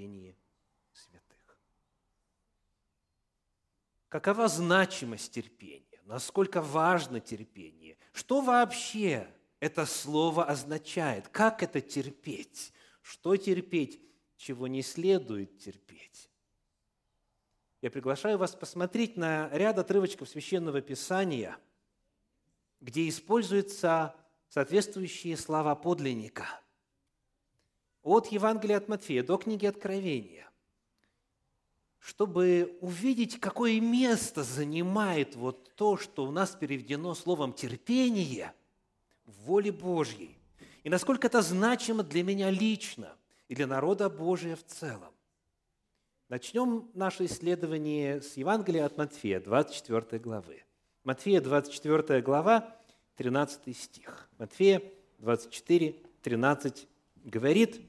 Терпение святых. Какова значимость терпения? Насколько важно терпение? Что вообще это слово означает? Как это терпеть? Что терпеть, чего не следует терпеть? Я приглашаю вас посмотреть на ряд отрывочков Священного Писания, где используются соответствующие слова подлинника. От Евангелия от Матфея до книги Откровения, чтобы увидеть, какое место занимает вот то, что у нас переведено словом «терпение» в воле Божьей, и насколько это значимо для меня лично и для народа Божия в целом. Начнем наше исследование с Евангелия от Матфея, 24 главы. Матфея, 24 глава, 13 стих. Матфея 24, 13 говорит,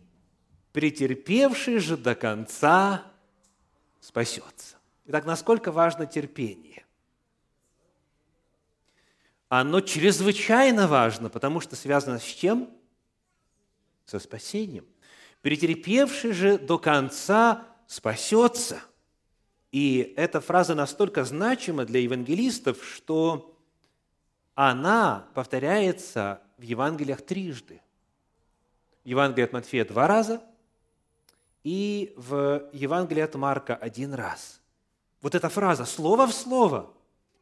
«Претерпевший же до конца спасется». Итак, насколько важно терпение? Оно чрезвычайно важно, потому что связано с чем? Со спасением. «Претерпевший же до конца спасется». И эта фраза настолько значима для евангелистов, что она повторяется в Евангелиях трижды. В Евангелии от Матфея два раза и в Евангелии от Марка один раз. Вот эта фраза, слово в слово,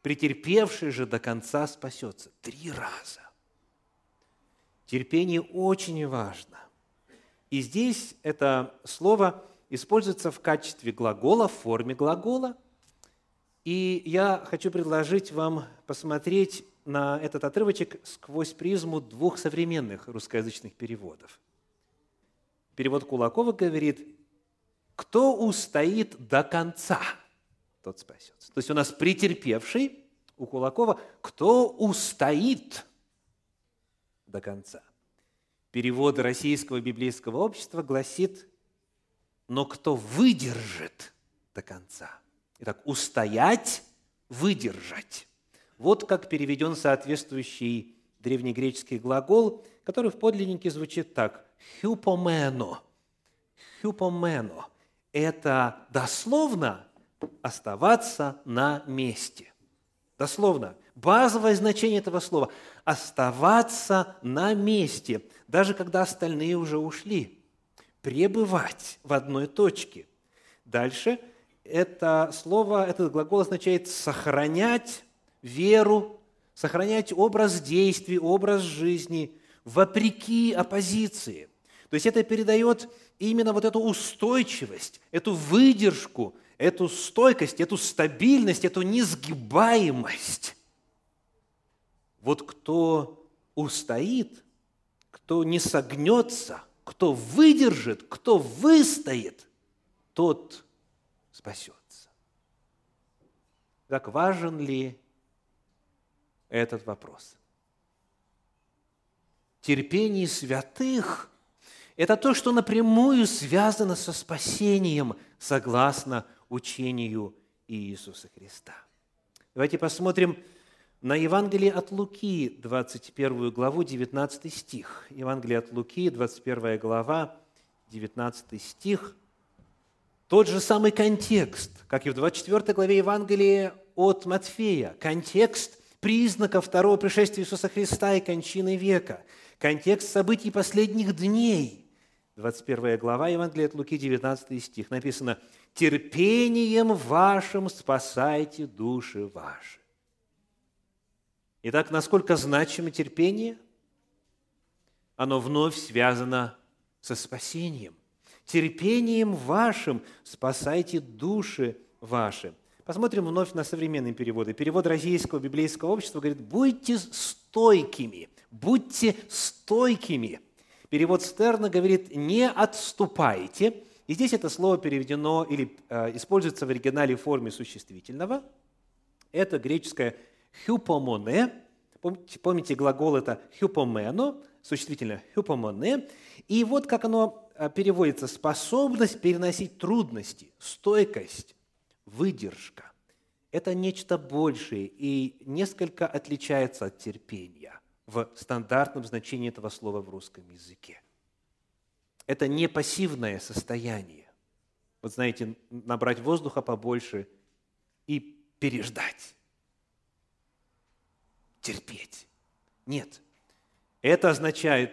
претерпевший же до конца спасется. Три раза. Терпение очень важно. И здесь это слово используется в качестве глагола, в форме глагола. И я хочу предложить вам посмотреть на этот отрывочек сквозь призму двух современных русскоязычных переводов. Перевод Кулакова говорит, кто устоит до конца, тот спасется. То есть у нас претерпевший у Кулакова, кто устоит до конца. Перевод Российского библейского общества гласит, но кто выдержит до конца. Итак, устоять, выдержать. Вот как переведен соответствующий древнегреческий глагол, который в подлиннике звучит так – «хюпомено». «Хюпомено» – это дословно оставаться на месте. Дословно. Базовое значение этого слова – оставаться на месте, даже когда остальные уже ушли. Пребывать в одной точке. Дальше это слово, этот глагол означает сохранять веру, сохранять образ действий, образ жизни вопреки оппозиции. То есть это передает именно вот эту устойчивость, эту выдержку, эту стойкость, эту стабильность, эту несгибаемость. Вот кто устоит, кто не согнется, кто выдержит, кто выстоит, тот спасется. Так важен ли этот вопрос. Терпение святых – это то, что напрямую связано со спасением, согласно учению Иисуса Христа. Давайте посмотрим на Евангелие от Луки, 21 главу, 19 стих. Евангелие от Луки, 21 глава, 19 стих. Тот же самый контекст, как и в 24 главе Евангелия от Матфея. Контекст признаков второго пришествия Иисуса Христа и кончины века, контекст событий последних дней. 21 глава Евангелия от Луки, 19 стих. Написано, «Терпением вашим спасайте души ваши». Итак, насколько значимо терпение? Оно вновь связано со спасением. Терпением вашим спасайте души ваши. Посмотрим вновь на современные переводы. Перевод Российского библейского общества говорит, будьте стойкими, будьте стойкими. Перевод Стерна говорит, не отступайте. И здесь это слово переведено или э, используется в оригинале в форме существительного. Это греческое «хюпомоне». Помните, помните глагол это «хюпомено», существительное «хюпомоне». И вот как оно э, переводится – способность переносить трудности, стойкость, выдержка. Это нечто большее и несколько отличается от терпения в стандартном значении этого слова в русском языке. – это не пассивное состояние. Вот знаете, набрать воздуха побольше и переждать, терпеть. Нет. Это означает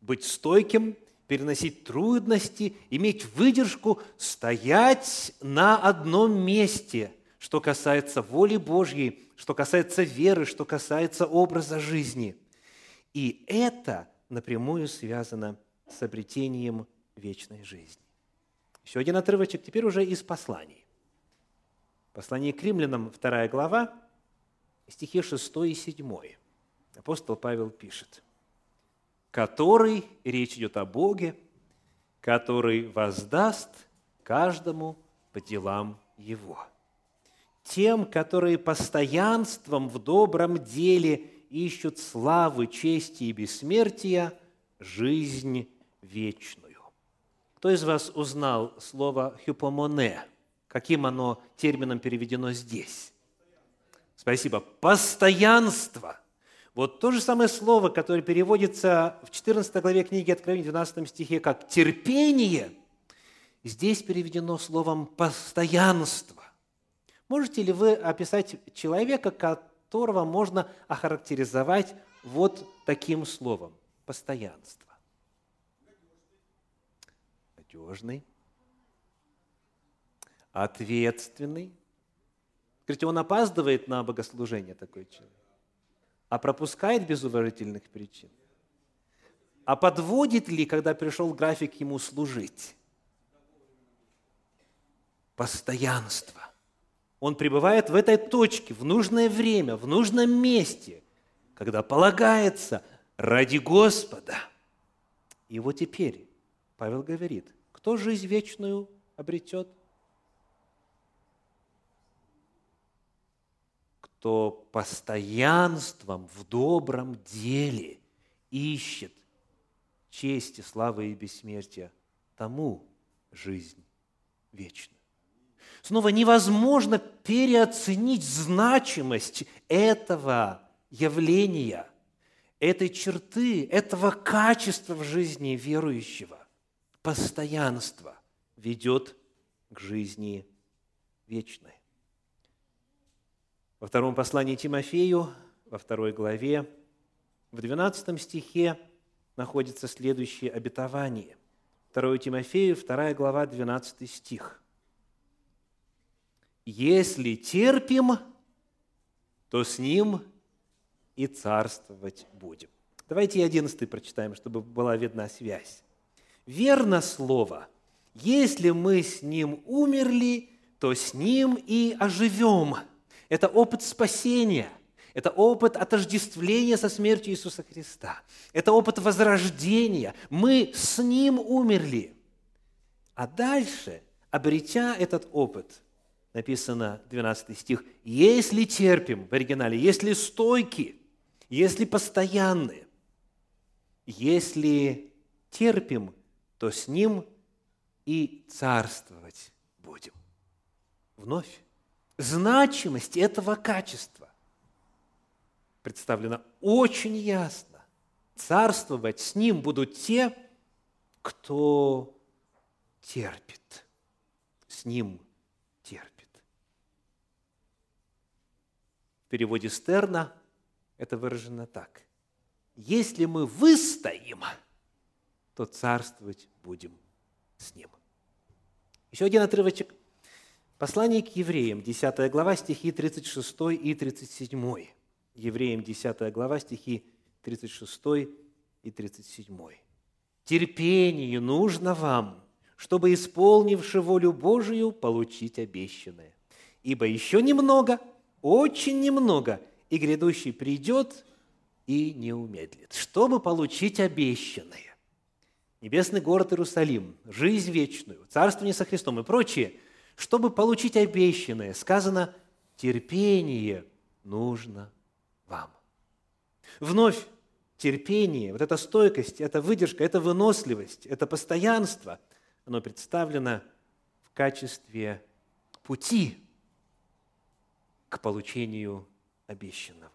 быть стойким, переносить трудности, иметь выдержку, стоять на одном месте, что касается воли Божьей, что касается веры, что касается образа жизни. И это напрямую связано с обретением вечной жизни. Еще один отрывочек, теперь уже из посланий. Послание к римлянам, 2 глава, стихи 6 и 7. Апостол Павел пишет, «Который, речь идет о Боге, который воздаст каждому по делам его. Тем, которые постоянством в добром деле ищут славы, чести и бессмертия, жизнь вечную. Кто из вас узнал слово «хюпомоне»? Каким оно термином переведено здесь? Спасибо. Постоянство. Вот то же самое слово, которое переводится в 14 главе книги Откровения, 12 стихе, как терпение, здесь переведено словом постоянство. Можете ли вы описать человека, которого можно охарактеризовать вот таким словом – постоянство? Надежный, ответственный. Скажите, он опаздывает на богослужение, такой человек? А пропускает без уважительных причин? А подводит ли, когда пришел график ему служить? Постоянство – он пребывает в этой точке, в нужное время, в нужном месте, когда полагается ради Господа. И вот теперь Павел говорит, кто жизнь вечную обретет? Кто постоянством в добром деле ищет чести, славы и бессмертия, тому жизнь вечную. Снова невозможно переоценить значимость этого явления, этой черты, этого качества в жизни верующего. Постоянство ведет к жизни вечной. Во втором послании Тимофею, во второй главе, в 12 стихе находится следующее обетование. 2 Тимофею, 2 глава, 12 стих – если терпим, то с Ним и царствовать будем. Давайте и одиннадцатый прочитаем, чтобы была видна связь. Верно слово. Если мы с Ним умерли, то с Ним и оживем. Это опыт спасения. Это опыт отождествления со смертью Иисуса Христа. Это опыт возрождения. Мы с Ним умерли. А дальше, обретя этот опыт – написано 12 стих, если терпим, в оригинале, если стойки, если постоянны, если терпим, то с Ним и царствовать будем. Вновь, значимость этого качества представлена очень ясно. Царствовать с Ним будут те, кто терпит. С Ним терпит. Переводе Стерна это выражено так. Если мы выстоим, то царствовать будем с Ним. Еще один отрывочек. Послание к евреям, 10 глава, стихи 36 и 37. Евреям, 10 глава, стихи 36 и 37. «Терпение нужно вам, чтобы, исполнивши волю Божию, получить обещанное. Ибо еще немного – очень немного, и грядущий придет и не умедлит, чтобы получить обещанное. Небесный город Иерусалим, жизнь вечную, царствование со Христом и прочее, чтобы получить обещанное, сказано, терпение нужно вам. Вновь терпение, вот эта стойкость, эта выдержка, эта выносливость, это постоянство, оно представлено в качестве пути к получению обещанного.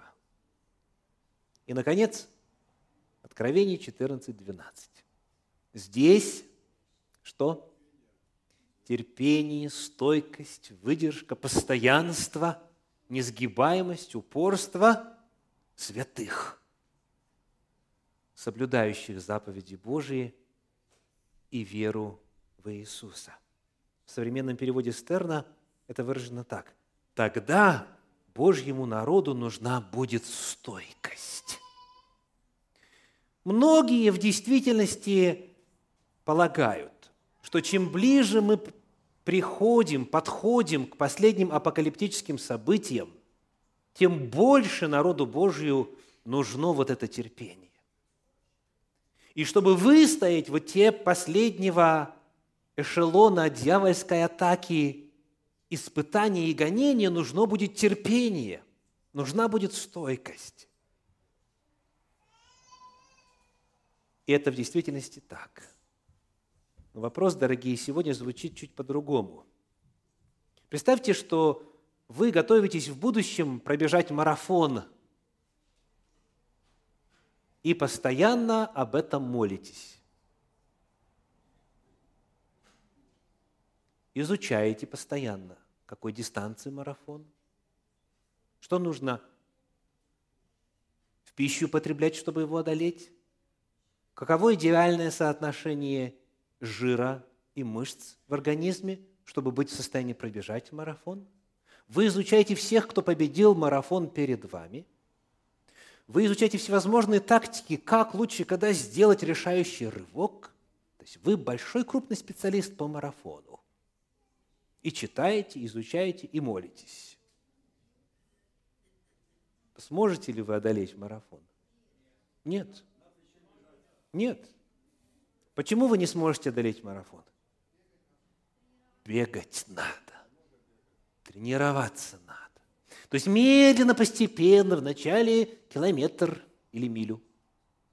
И, наконец, Откровение 14, 12. Здесь что? Терпение, стойкость, выдержка, постоянство, несгибаемость, упорство святых, соблюдающих заповеди Божии и веру в Иисуса. В современном переводе Стерна это выражено так. Тогда Божьему народу нужна будет стойкость. Многие в действительности полагают, что чем ближе мы приходим, подходим к последним апокалиптическим событиям, тем больше народу Божию нужно вот это терпение. И чтобы выстоять вот те последнего эшелона дьявольской атаки, испытания и гонения, нужно будет терпение, нужна будет стойкость. И это в действительности так. Но вопрос, дорогие, сегодня звучит чуть по-другому. Представьте, что вы готовитесь в будущем пробежать марафон и постоянно об этом молитесь. Изучаете постоянно, какой дистанции марафон, что нужно в пищу потреблять, чтобы его одолеть, Каково идеальное соотношение жира и мышц в организме, чтобы быть в состоянии пробежать марафон? Вы изучаете всех, кто победил марафон перед вами. Вы изучаете всевозможные тактики, как лучше, когда сделать решающий рывок. То есть вы большой крупный специалист по марафону. И читаете, изучаете и молитесь. Сможете ли вы одолеть марафон? Нет. Нет. Почему вы не сможете одолеть марафон? Бегать надо. Тренироваться надо. То есть медленно, постепенно, вначале километр или милю,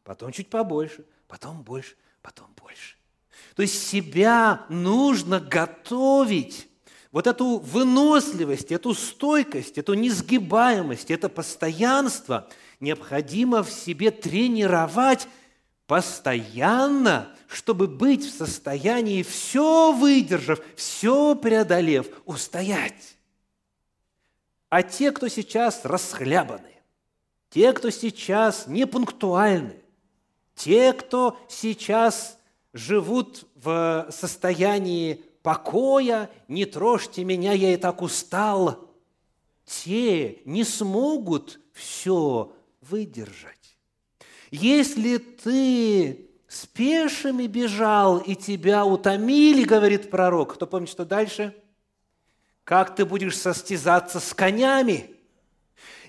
потом чуть побольше, потом больше, потом больше. То есть себя нужно готовить вот эту выносливость, эту стойкость, эту несгибаемость, это постоянство необходимо в себе тренировать постоянно, чтобы быть в состоянии, все выдержав, все преодолев, устоять. А те, кто сейчас расхлябаны, те, кто сейчас непунктуальны, те, кто сейчас живут в состоянии покоя, не трожьте меня, я и так устал, те не смогут все выдержать. Если ты с пешими бежал, и тебя утомили, говорит пророк, кто помнит, что дальше? Как ты будешь состязаться с конями?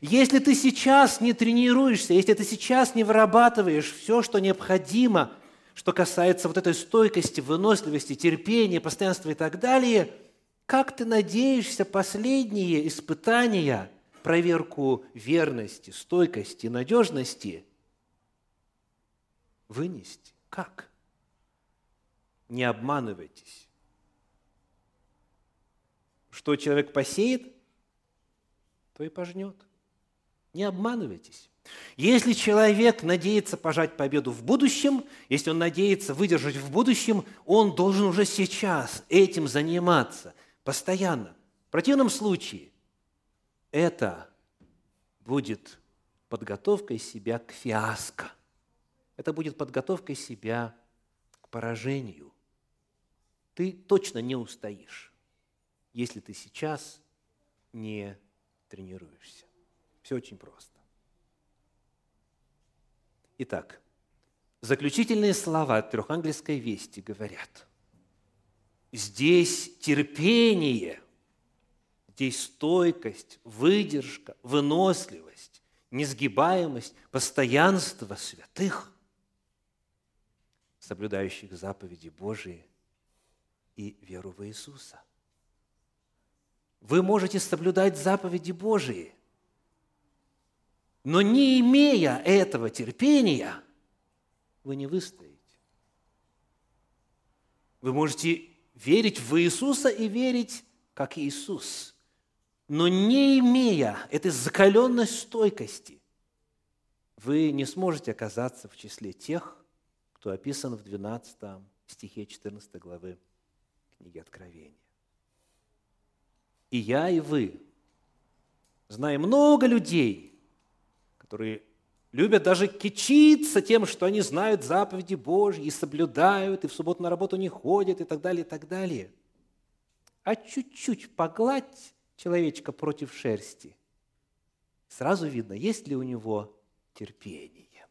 Если ты сейчас не тренируешься, если ты сейчас не вырабатываешь все, что необходимо, что касается вот этой стойкости, выносливости, терпения, постоянства и так далее, как ты надеешься последние испытания, проверку верности, стойкости, надежности вынести. Как? Не обманывайтесь. Что человек посеет, то и пожнет. Не обманывайтесь. Если человек надеется пожать победу в будущем, если он надеется выдержать в будущем, он должен уже сейчас этим заниматься постоянно. В противном случае это будет подготовкой себя к фиаско. Это будет подготовкой себя к поражению. Ты точно не устоишь, если ты сейчас не тренируешься. Все очень просто. Итак, заключительные слова трехангельской вести говорят, здесь терпение, здесь стойкость, выдержка, выносливость, несгибаемость, постоянство святых – соблюдающих заповеди Божии и веру в Иисуса. Вы можете соблюдать заповеди Божии, но не имея этого терпения, вы не выстоите. Вы можете верить в Иисуса и верить, как Иисус, но не имея этой закаленной стойкости, вы не сможете оказаться в числе тех, кто описан в 12 стихе 14 главы книги Откровения. И я, и вы знаем много людей, которые любят даже кичиться тем, что они знают заповеди Божьи и соблюдают, и в субботу на работу не ходят, и так далее, и так далее. А чуть-чуть погладь человечка против шерсти, сразу видно, есть ли у него терпение,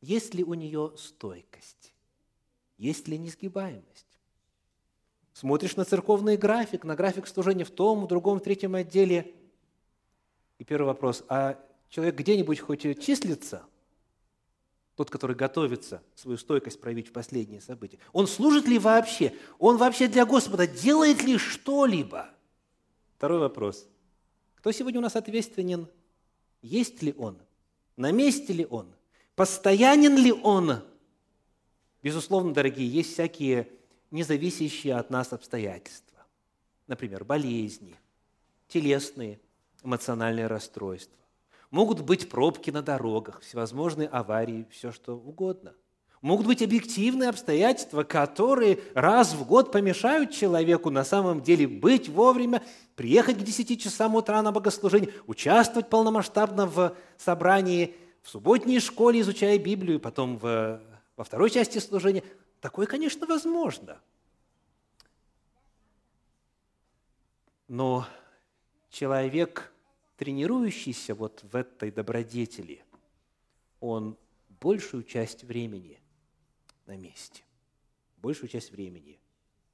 есть ли у нее стойкость, есть ли несгибаемость. Смотришь на церковный график, на график служения в том, в другом, в третьем отделе. И первый вопрос, а человек где-нибудь хоть числится? Тот, который готовится свою стойкость проявить в последние события. Он служит ли вообще? Он вообще для Господа делает ли что-либо? Второй вопрос. Кто сегодня у нас ответственен? Есть ли он? На месте ли он? Постоянен ли он? Безусловно, дорогие, есть всякие независящие от нас обстоятельства. Например, болезни, телесные, эмоциональные расстройства. Могут быть пробки на дорогах, всевозможные аварии, все что угодно. Могут быть объективные обстоятельства, которые раз в год помешают человеку на самом деле быть вовремя, приехать к 10 часам утра на богослужение, участвовать полномасштабно в собрании, в субботней школе, изучая Библию, потом в, во второй части служения – Такое, конечно, возможно. Но человек, тренирующийся вот в этой добродетели, он большую часть времени на месте, большую часть времени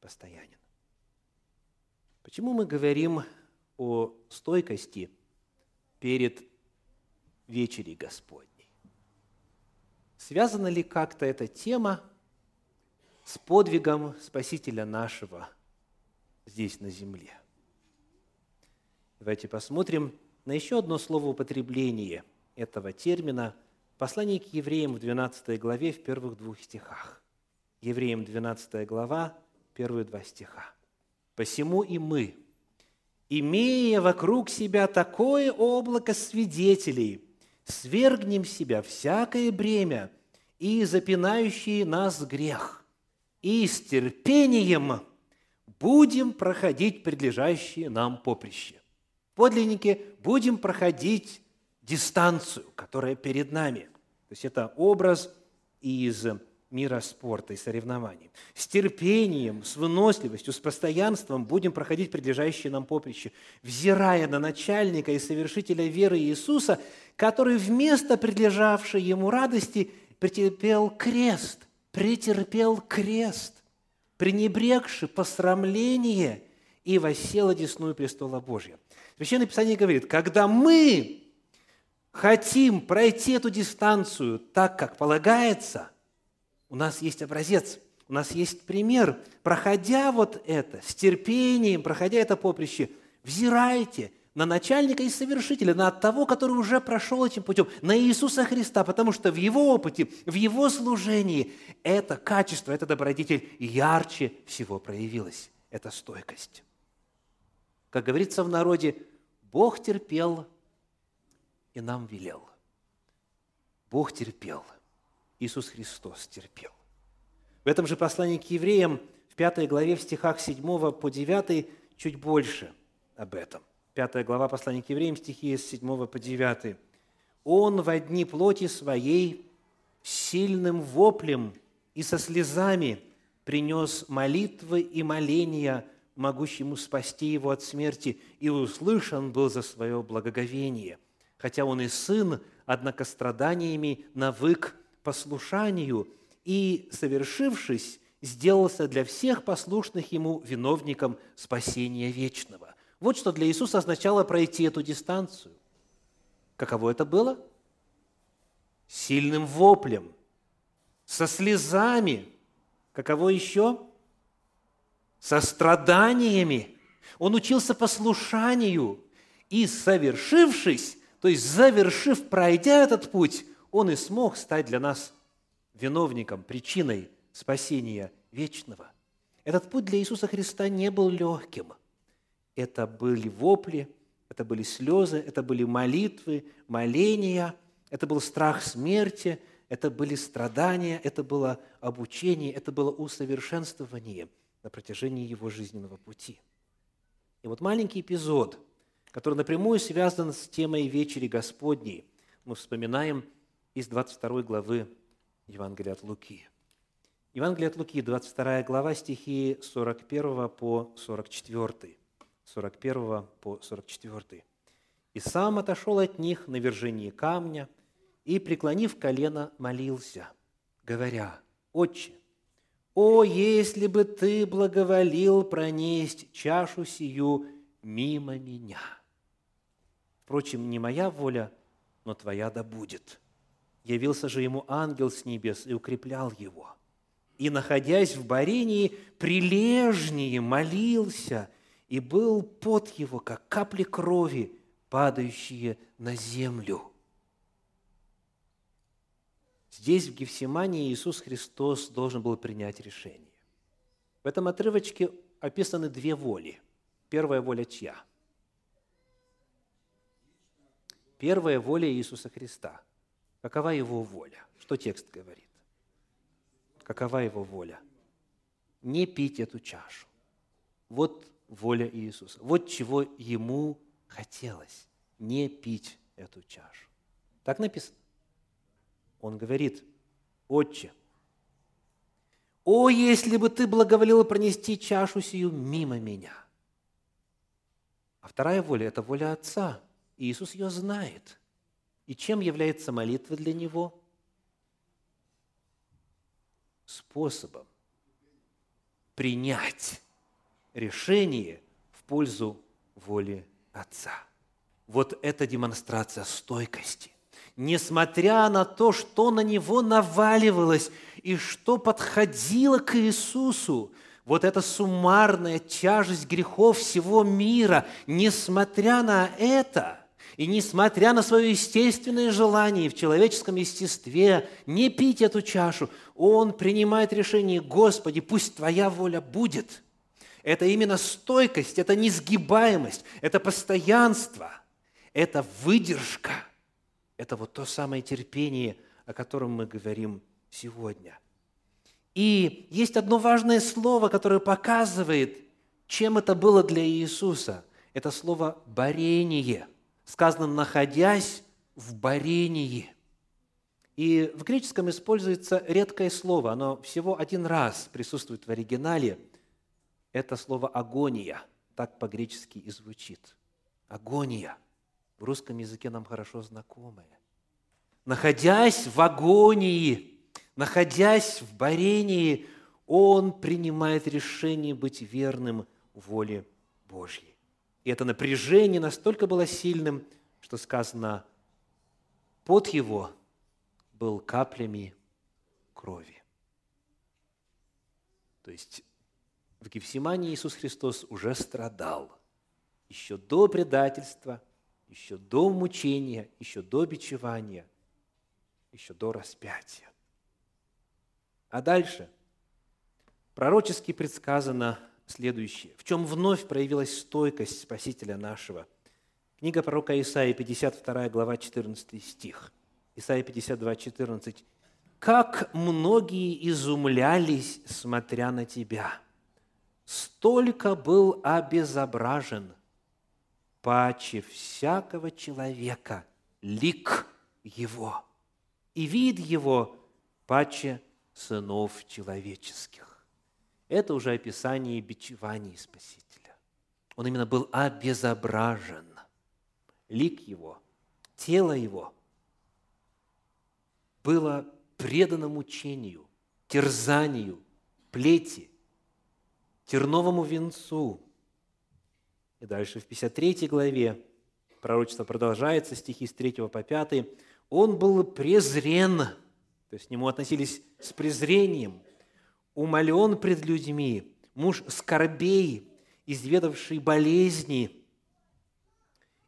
постоянен. Почему мы говорим о стойкости перед вечерей Господней? Связана ли как-то эта тема с подвигом Спасителя нашего здесь на земле. Давайте посмотрим на еще одно словоупотребление этого термина в послании к евреям в 12 главе в первых двух стихах. Евреям 12 глава, первые два стиха. «Посему и мы, имея вокруг себя такое облако свидетелей, свергнем себя всякое бремя и запинающий нас грех, и с терпением будем проходить предлежащие нам поприще. Подлинники будем проходить дистанцию, которая перед нами. То есть это образ из мира спорта и соревнований. С терпением, с выносливостью, с постоянством будем проходить предлежащие нам поприще, взирая на начальника и совершителя веры Иисуса, который вместо предлежавшей ему радости претерпел крест, претерпел крест, пренебрегши посрамление и воссел одесную престола Божья. Священное Писание говорит, когда мы хотим пройти эту дистанцию так, как полагается, у нас есть образец, у нас есть пример. Проходя вот это, с терпением, проходя это поприще, взирайте на начальника и совершителя, на того, который уже прошел этим путем, на Иисуса Христа, потому что в Его опыте, в Его служении это качество, это добродетель ярче всего проявилось. Это стойкость. Как говорится в народе, Бог терпел и нам велел. Бог терпел. Иисус Христос терпел. В этом же послании к евреям, в пятой главе, в стихах 7 по 9, чуть больше об этом. 5 глава послания к евреям, стихи с 7 по 9. «Он во дни плоти своей сильным воплем и со слезами принес молитвы и моления, могущему спасти его от смерти, и услышан был за свое благоговение. Хотя он и сын, однако страданиями навык послушанию, и, совершившись, сделался для всех послушных ему виновником спасения вечного. Вот что для Иисуса означало пройти эту дистанцию. Каково это было? Сильным воплем, со слезами. Каково еще? Со страданиями. Он учился послушанию. И совершившись, то есть завершив, пройдя этот путь, он и смог стать для нас виновником, причиной спасения вечного. Этот путь для Иисуса Христа не был легким – это были вопли, это были слезы, это были молитвы, моления, это был страх смерти, это были страдания, это было обучение, это было усовершенствование на протяжении его жизненного пути. И вот маленький эпизод, который напрямую связан с темой вечери Господней, мы вспоминаем из 22 главы Евангелия от Луки. Евангелие от Луки, 22 глава, стихи 41 по 44. 41 по 44. «И сам отошел от них на вержении камня, и, преклонив колено, молился, говоря, «Отче, о, если бы Ты благоволил пронесть чашу сию мимо меня! Впрочем, не моя воля, но Твоя да будет». Явился же ему ангел с небес и укреплял его. И, находясь в Барении, прилежнее молился, и был под его, как капли крови, падающие на землю. Здесь, в Гефсимании, Иисус Христос должен был принять решение. В этом отрывочке описаны две воли. Первая воля чья? Первая воля Иисуса Христа. Какова Его воля? Что текст говорит? Какова Его воля? Не пить эту чашу. Вот воля Иисуса. Вот чего Ему хотелось. Не пить эту чашу. Так написано. Он говорит, «Отче, о, если бы ты благоволил пронести чашу сию мимо меня!» А вторая воля – это воля Отца. И Иисус ее знает. И чем является молитва для Него? Способом принять решение в пользу воли Отца. Вот это демонстрация стойкости несмотря на то, что на него наваливалось и что подходило к Иисусу, вот эта суммарная тяжесть грехов всего мира, несмотря на это, и несмотря на свое естественное желание в человеческом естестве не пить эту чашу, он принимает решение, Господи, пусть Твоя воля будет. Это именно стойкость, это несгибаемость, это постоянство, это выдержка – это вот то самое терпение, о котором мы говорим сегодня. И есть одно важное слово, которое показывает, чем это было для Иисуса. Это слово «борение». Сказано «находясь в борении». И в греческом используется редкое слово, оно всего один раз присутствует в оригинале. Это слово «агония», так по-гречески и звучит. Агония – в русском языке нам хорошо знакомое. Находясь в агонии, находясь в борении, он принимает решение быть верным воле Божьей. И это напряжение настолько было сильным, что сказано, под его был каплями крови. То есть в Гефсимании Иисус Христос уже страдал еще до предательства – еще до мучения, еще до бичевания, еще до распятия. А дальше пророчески предсказано следующее, в чем вновь проявилась стойкость Спасителя нашего. Книга пророка Исаии, 52 глава, 14 стих. Исаия 52, 14. «Как многие изумлялись, смотря на Тебя! Столько был обезображен, паче всякого человека лик его, и вид его паче сынов человеческих. Это уже описание бичеваний Спасителя. Он именно был обезображен. Лик его, тело его было предано мучению, терзанию, плети, терновому венцу – и дальше в 53 главе пророчество продолжается, стихи с 3 по 5. «Он был презрен», то есть к нему относились с презрением, умолен пред людьми, муж скорбей, изведавший болезни,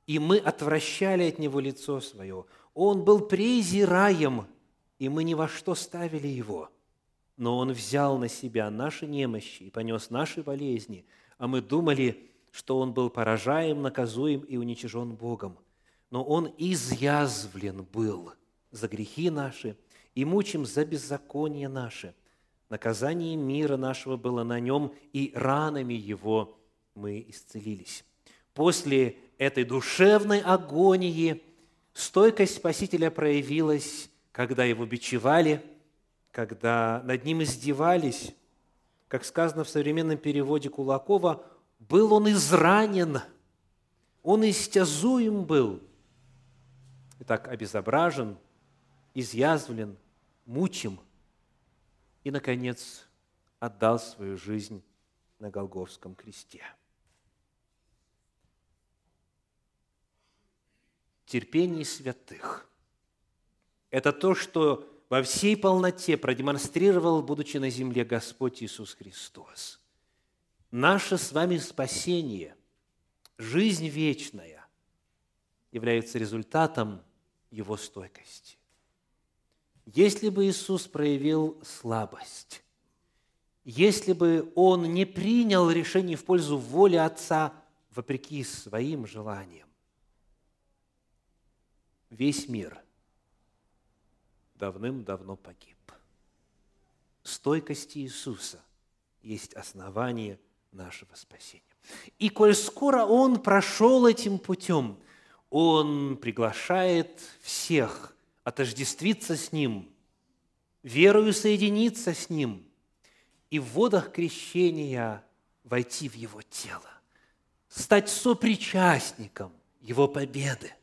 и мы отвращали от него лицо свое. Он был презираем, и мы ни во что ставили его. Но он взял на себя наши немощи и понес наши болезни, а мы думали, что он был поражаем, наказуем и уничижен Богом. Но он изъязвлен был за грехи наши, и мучим за беззаконие наше. Наказание мира нашего было на нем, и ранами его мы исцелились». После этой душевной агонии стойкость Спасителя проявилась, когда его бичевали, когда над ним издевались. Как сказано в современном переводе Кулакова, был он изранен, он истязуем был. Итак, обезображен, изъязвлен, мучим и, наконец, отдал свою жизнь на Голговском кресте. Терпение святых – это то, что во всей полноте продемонстрировал, будучи на земле, Господь Иисус Христос. Наше с вами спасение, жизнь вечная является результатом Его стойкости. Если бы Иисус проявил слабость, если бы Он не принял решение в пользу воли Отца вопреки своим желаниям, весь мир давным-давно погиб. Стойкость Иисуса есть основание нашего спасения. И коль скоро Он прошел этим путем, Он приглашает всех отождествиться с Ним, верою соединиться с Ним и в водах крещения войти в Его тело, стать сопричастником Его победы,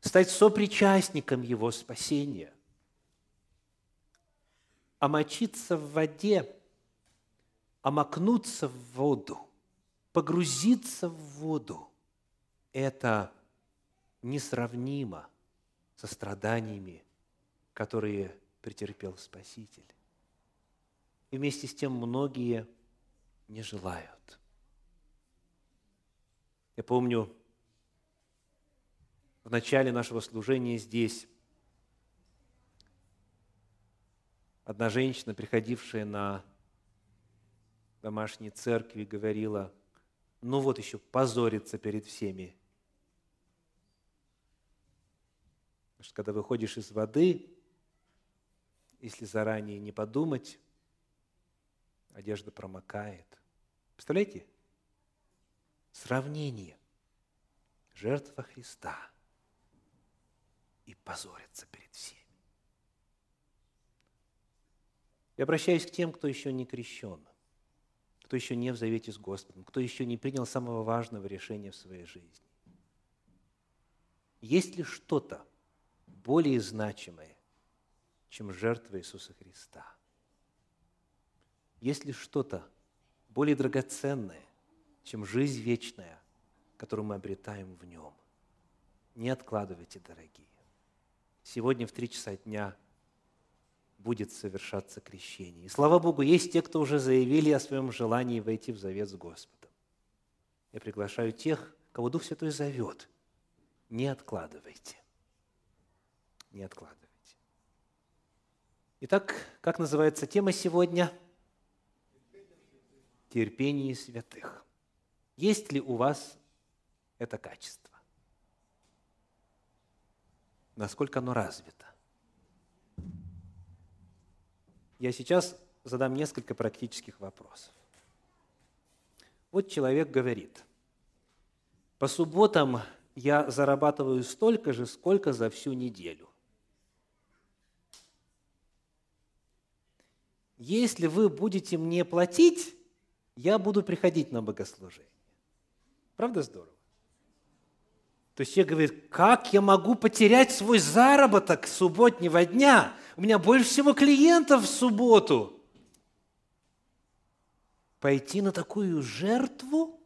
стать сопричастником Его спасения. Омочиться в воде, омокнуться в воду, погрузиться в воду – это несравнимо со страданиями, которые претерпел Спаситель. И вместе с тем многие не желают. Я помню, в начале нашего служения здесь одна женщина, приходившая на домашней церкви, говорила, ну вот еще позориться перед всеми Потому что когда выходишь из воды, если заранее не подумать, одежда промокает. Представляете? Сравнение. Жертва Христа и позориться перед всеми. Я обращаюсь к тем, кто еще не крещен, кто еще не в завете с Господом, кто еще не принял самого важного решения в своей жизни. Есть ли что-то, более значимое, чем жертва Иисуса Христа? Есть ли что-то более драгоценное, чем жизнь вечная, которую мы обретаем в Нем? Не откладывайте, дорогие. Сегодня в три часа дня будет совершаться крещение. И слава Богу, есть те, кто уже заявили о своем желании войти в завет с Господом. Я приглашаю тех, кого Дух Святой зовет. Не откладывайте не откладывайте. Итак, как называется тема сегодня? Терпение святых. Есть ли у вас это качество? Насколько оно развито? Я сейчас задам несколько практических вопросов. Вот человек говорит, по субботам я зарабатываю столько же, сколько за всю неделю. если вы будете мне платить, я буду приходить на богослужение. Правда здорово? То есть я говорю, как я могу потерять свой заработок субботнего дня? У меня больше всего клиентов в субботу. Пойти на такую жертву?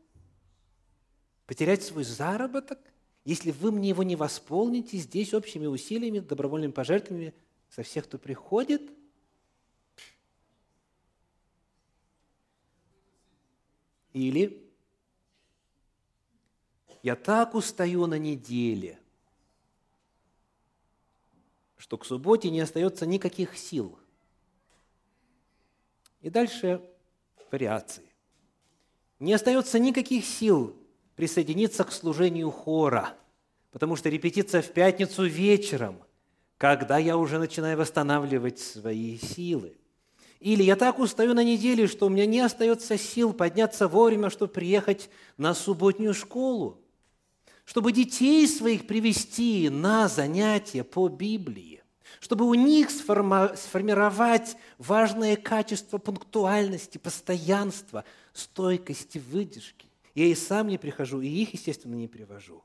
Потерять свой заработок? Если вы мне его не восполните здесь общими усилиями, добровольными пожертвованиями со всех, кто приходит – Или я так устаю на неделе, что к субботе не остается никаких сил. И дальше вариации. Не остается никаких сил присоединиться к служению хора, потому что репетиция в пятницу вечером. когда я уже начинаю восстанавливать свои силы. Или я так устаю на неделе, что у меня не остается сил подняться вовремя, чтобы приехать на субботнюю школу, чтобы детей своих привести на занятия по Библии, чтобы у них сформировать важное качество пунктуальности, постоянства, стойкости, выдержки. Я и сам не прихожу, и их, естественно, не привожу.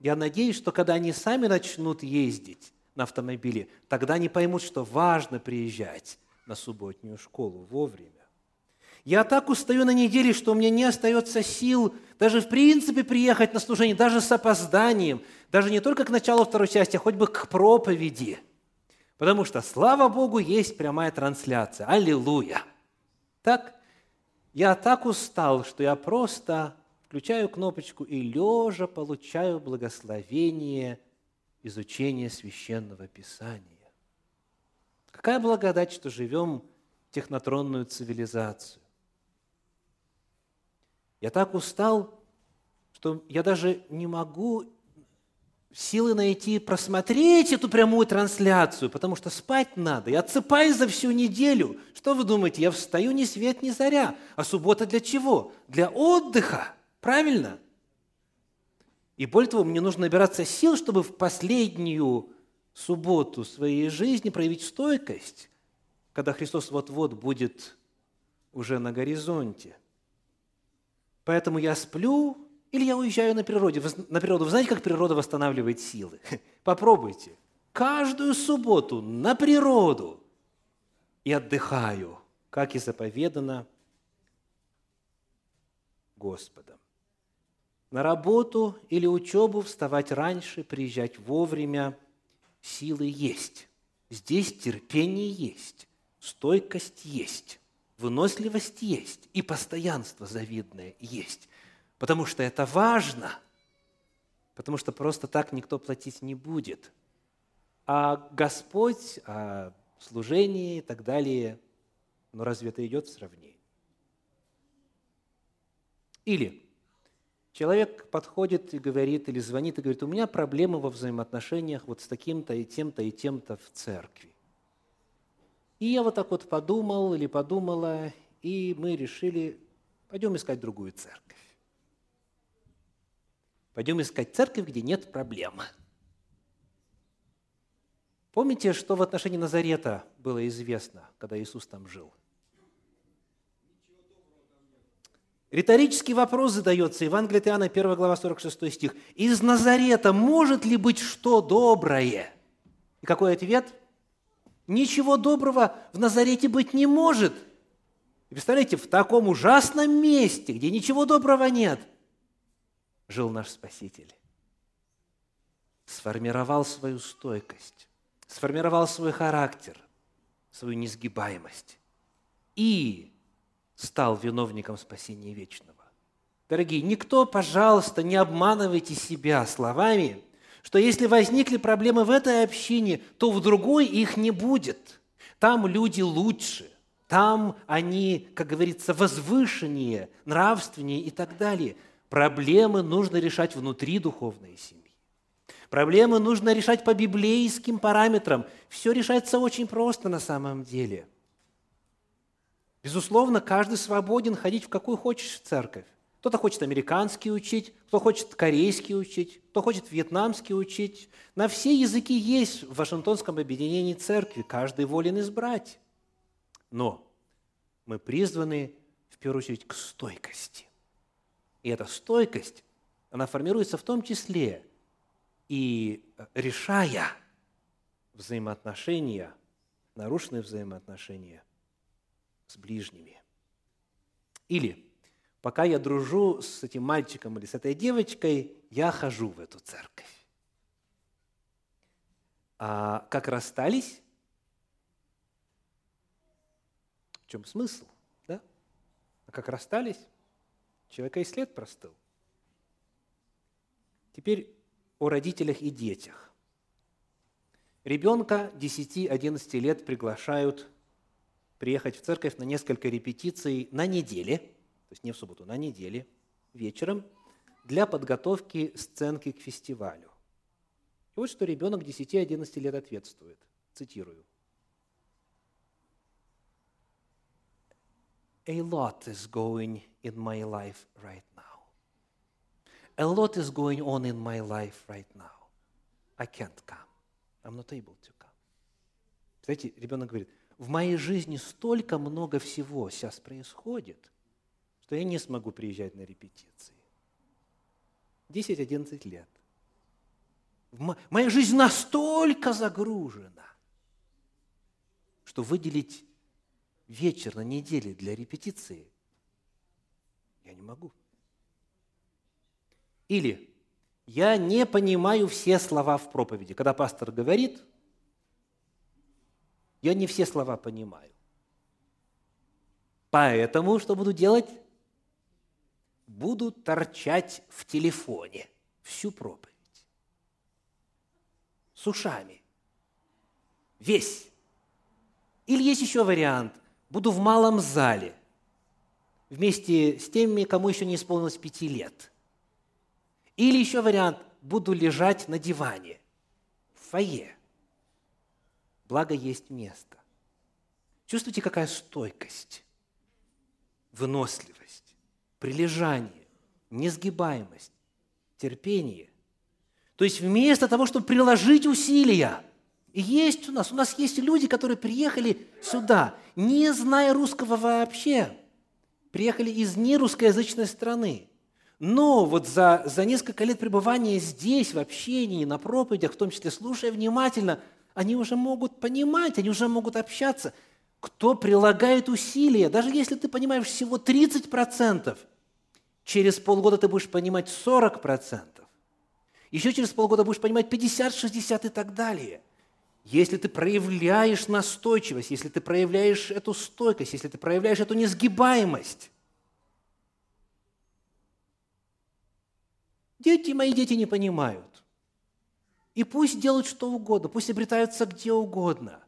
Я надеюсь, что когда они сами начнут ездить на автомобиле, тогда они поймут, что важно приезжать на субботнюю школу вовремя. Я так устаю на неделе, что у меня не остается сил даже в принципе приехать на служение, даже с опозданием, даже не только к началу второй части, а хоть бы к проповеди. Потому что, слава Богу, есть прямая трансляция. Аллилуйя! Так, я так устал, что я просто включаю кнопочку и лежа получаю благословение изучения священного писания. Какая благодать, что живем в технотронную цивилизацию. Я так устал, что я даже не могу силы найти просмотреть эту прямую трансляцию, потому что спать надо. Я отсыпаюсь за всю неделю. Что вы думаете, я встаю ни свет, ни заря. А суббота для чего? Для отдыха. Правильно? И более того, мне нужно набираться сил, чтобы в последнюю субботу своей жизни проявить стойкость, когда Христос вот-вот будет уже на горизонте. Поэтому я сплю или я уезжаю на, природе, на природу. Вы знаете, как природа восстанавливает силы? Попробуйте. Каждую субботу на природу и отдыхаю, как и заповедано Господом. На работу или учебу вставать раньше, приезжать вовремя – силы есть. Здесь терпение есть, стойкость есть, выносливость есть и постоянство завидное есть. Потому что это важно, потому что просто так никто платить не будет. А Господь, а служение и так далее, но разве это идет в сравнение? Или Человек подходит и говорит, или звонит и говорит, у меня проблемы во взаимоотношениях вот с таким-то и тем-то и тем-то в церкви. И я вот так вот подумал или подумала, и мы решили, пойдем искать другую церковь. Пойдем искать церковь, где нет проблем. Помните, что в отношении Назарета было известно, когда Иисус там жил – Риторический вопрос задается, Евангелие от Иоанна, 1 глава, 46 стих. «Из Назарета может ли быть что доброе?» И какой ответ? Ничего доброго в Назарете быть не может. И представляете, в таком ужасном месте, где ничего доброго нет, жил наш Спаситель. Сформировал свою стойкость, сформировал свой характер, свою несгибаемость. И стал виновником спасения вечного. Дорогие, никто, пожалуйста, не обманывайте себя словами, что если возникли проблемы в этой общине, то в другой их не будет. Там люди лучше, там они, как говорится, возвышеннее, нравственнее и так далее. Проблемы нужно решать внутри духовной семьи. Проблемы нужно решать по библейским параметрам. Все решается очень просто на самом деле – Безусловно, каждый свободен ходить в какую хочешь церковь. Кто-то хочет американский учить, кто хочет корейский учить, кто хочет вьетнамский учить. На все языки есть в Вашингтонском объединении церкви, каждый волен избрать. Но мы призваны в первую очередь к стойкости. И эта стойкость, она формируется в том числе и решая взаимоотношения, нарушенные взаимоотношения с ближними. Или пока я дружу с этим мальчиком или с этой девочкой, я хожу в эту церковь. А как расстались? В чем смысл? Да? А как расстались? Человека и след простыл. Теперь о родителях и детях. Ребенка 10-11 лет приглашают приехать в церковь на несколько репетиций на неделе, то есть не в субботу, на неделе, вечером, для подготовки сценки к фестивалю. И вот что ребенок 10-11 лет ответствует. Цитирую. A lot is going in my life right now. A lot is going on in my life right now. I can't come. I'm not able to come. Знаете, ребенок говорит, в моей жизни столько много всего сейчас происходит, что я не смогу приезжать на репетиции. 10-11 лет. Моя жизнь настолько загружена, что выделить вечер на неделе для репетиции я не могу. Или я не понимаю все слова в проповеди. Когда пастор говорит, я не все слова понимаю. Поэтому что буду делать? Буду торчать в телефоне всю проповедь. С ушами. Весь. Или есть еще вариант. Буду в малом зале вместе с теми, кому еще не исполнилось пяти лет. Или еще вариант. Буду лежать на диване в фойе. Благо есть место. Чувствуете, какая стойкость, выносливость, прилежание, несгибаемость, терпение. То есть вместо того, чтобы приложить усилия, и есть у нас, у нас есть люди, которые приехали сюда, не зная русского вообще, приехали из нерусскоязычной страны. Но вот за, за несколько лет пребывания здесь, в общении, на проповедях, в том числе слушая внимательно – они уже могут понимать, они уже могут общаться. Кто прилагает усилия, даже если ты понимаешь всего 30%, через полгода ты будешь понимать 40%. Еще через полгода будешь понимать 50, 60 и так далее. Если ты проявляешь настойчивость, если ты проявляешь эту стойкость, если ты проявляешь эту несгибаемость. Дети, мои дети не понимают. И пусть делают что угодно, пусть обретаются где угодно,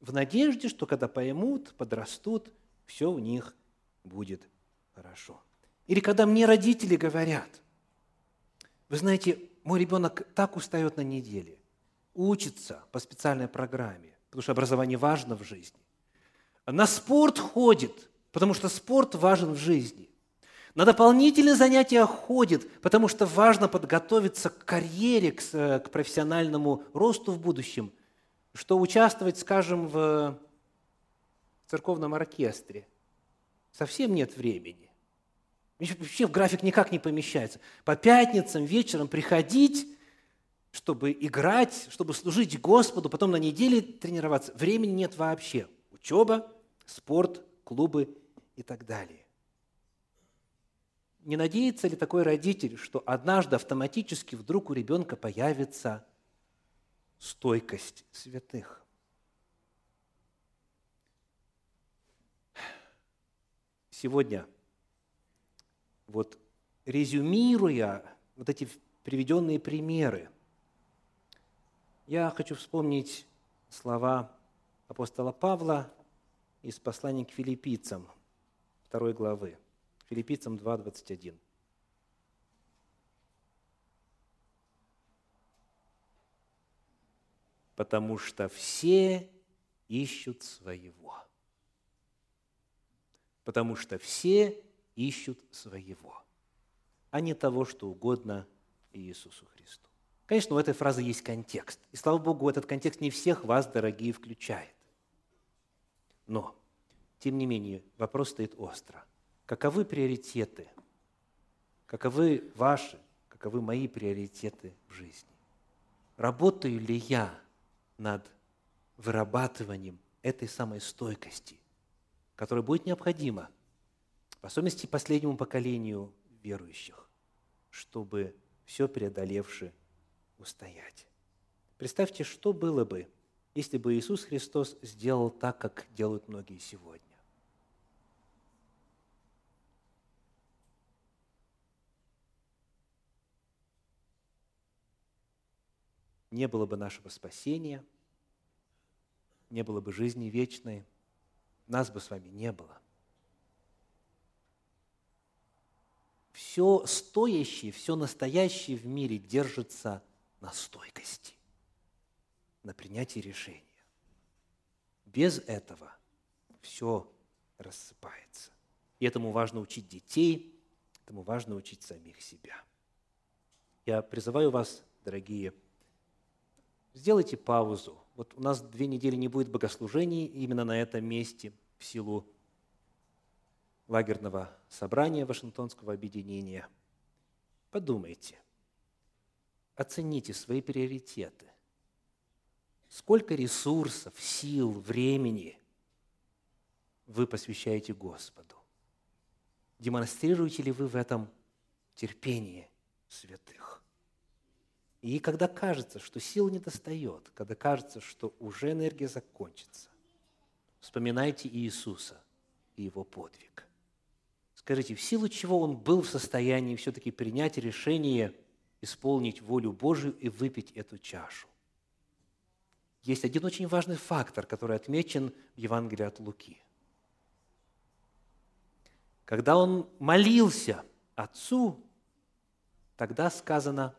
в надежде, что когда поймут, подрастут, все у них будет хорошо. Или когда мне родители говорят, вы знаете, мой ребенок так устает на неделе, учится по специальной программе, потому что образование важно в жизни. На спорт ходит, потому что спорт важен в жизни. На дополнительные занятия ходит, потому что важно подготовиться к карьере, к, к профессиональному росту в будущем, что участвовать, скажем, в церковном оркестре. Совсем нет времени. Вообще в график никак не помещается. По пятницам вечером приходить, чтобы играть, чтобы служить Господу, потом на неделе тренироваться. Времени нет вообще. Учеба, спорт, клубы и так далее. Не надеется ли такой родитель, что однажды автоматически вдруг у ребенка появится стойкость святых? Сегодня, вот резюмируя вот эти приведенные примеры, я хочу вспомнить слова апостола Павла из послания к филиппийцам, второй главы. Филиппийцам 2.21. Потому что все ищут своего. Потому что все ищут своего, а не того, что угодно Иисусу Христу. Конечно, у этой фразы есть контекст. И слава Богу, этот контекст не всех вас, дорогие, включает. Но, тем не менее, вопрос стоит остро. Каковы приоритеты? Каковы ваши, каковы мои приоритеты в жизни? Работаю ли я над вырабатыванием этой самой стойкости, которая будет необходима, в особенности последнему поколению верующих, чтобы все преодолевши устоять. Представьте, что было бы, если бы Иисус Христос сделал так, как делают многие сегодня. Не было бы нашего спасения, не было бы жизни вечной, нас бы с вами не было. Все стоящее, все настоящее в мире держится на стойкости. на принятие решения. Без этого все рассыпается. И этому важно учить детей, этому важно учить самих себя. Я призываю вас, дорогие, сделайте паузу. Вот у нас две недели не будет богослужений именно на этом месте в силу лагерного собрания Вашингтонского объединения. Подумайте, оцените свои приоритеты. Сколько ресурсов, сил, времени вы посвящаете Господу? Демонстрируете ли вы в этом терпение святых? И когда кажется, что сил не достает, когда кажется, что уже энергия закончится, вспоминайте Иисуса и Его подвиг. Скажите, в силу чего Он был в состоянии все-таки принять решение исполнить волю Божию и выпить эту чашу? Есть один очень важный фактор, который отмечен в Евангелии от Луки – когда он молился Отцу, тогда сказано,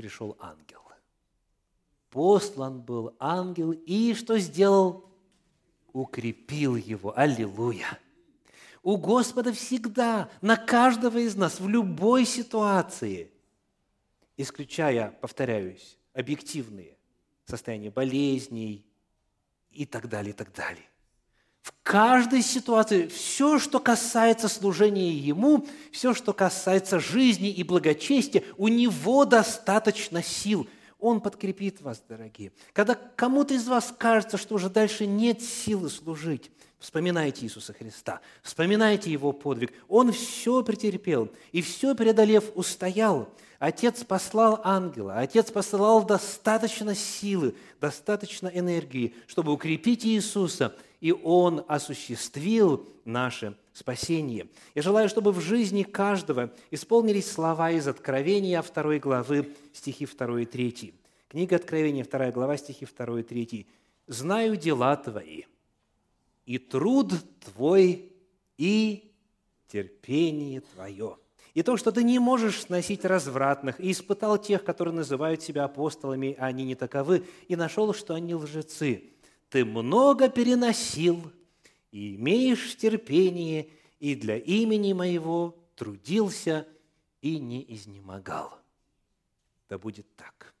пришел ангел. Послан был ангел, и что сделал? Укрепил его. Аллилуйя! У Господа всегда, на каждого из нас, в любой ситуации, исключая, повторяюсь, объективные состояния болезней и так далее, и так далее в каждой ситуации все, что касается служения Ему, все, что касается жизни и благочестия, у Него достаточно сил. Он подкрепит вас, дорогие. Когда кому-то из вас кажется, что уже дальше нет силы служить, вспоминайте Иисуса Христа, вспоминайте Его подвиг. Он все претерпел и все преодолев устоял. Отец послал ангела, Отец посылал достаточно силы, достаточно энергии, чтобы укрепить Иисуса – и Он осуществил наше спасение. Я желаю, чтобы в жизни каждого исполнились слова из Откровения 2 главы, стихи 2 и 3. Книга Откровения, 2 глава, стихи 2 и 3. «Знаю дела твои, и труд твой, и терпение твое, и то, что ты не можешь сносить развратных, и испытал тех, которые называют себя апостолами, а они не таковы, и нашел, что они лжецы, ты много переносил и имеешь терпение, и для имени моего трудился и не изнемогал. Да будет так.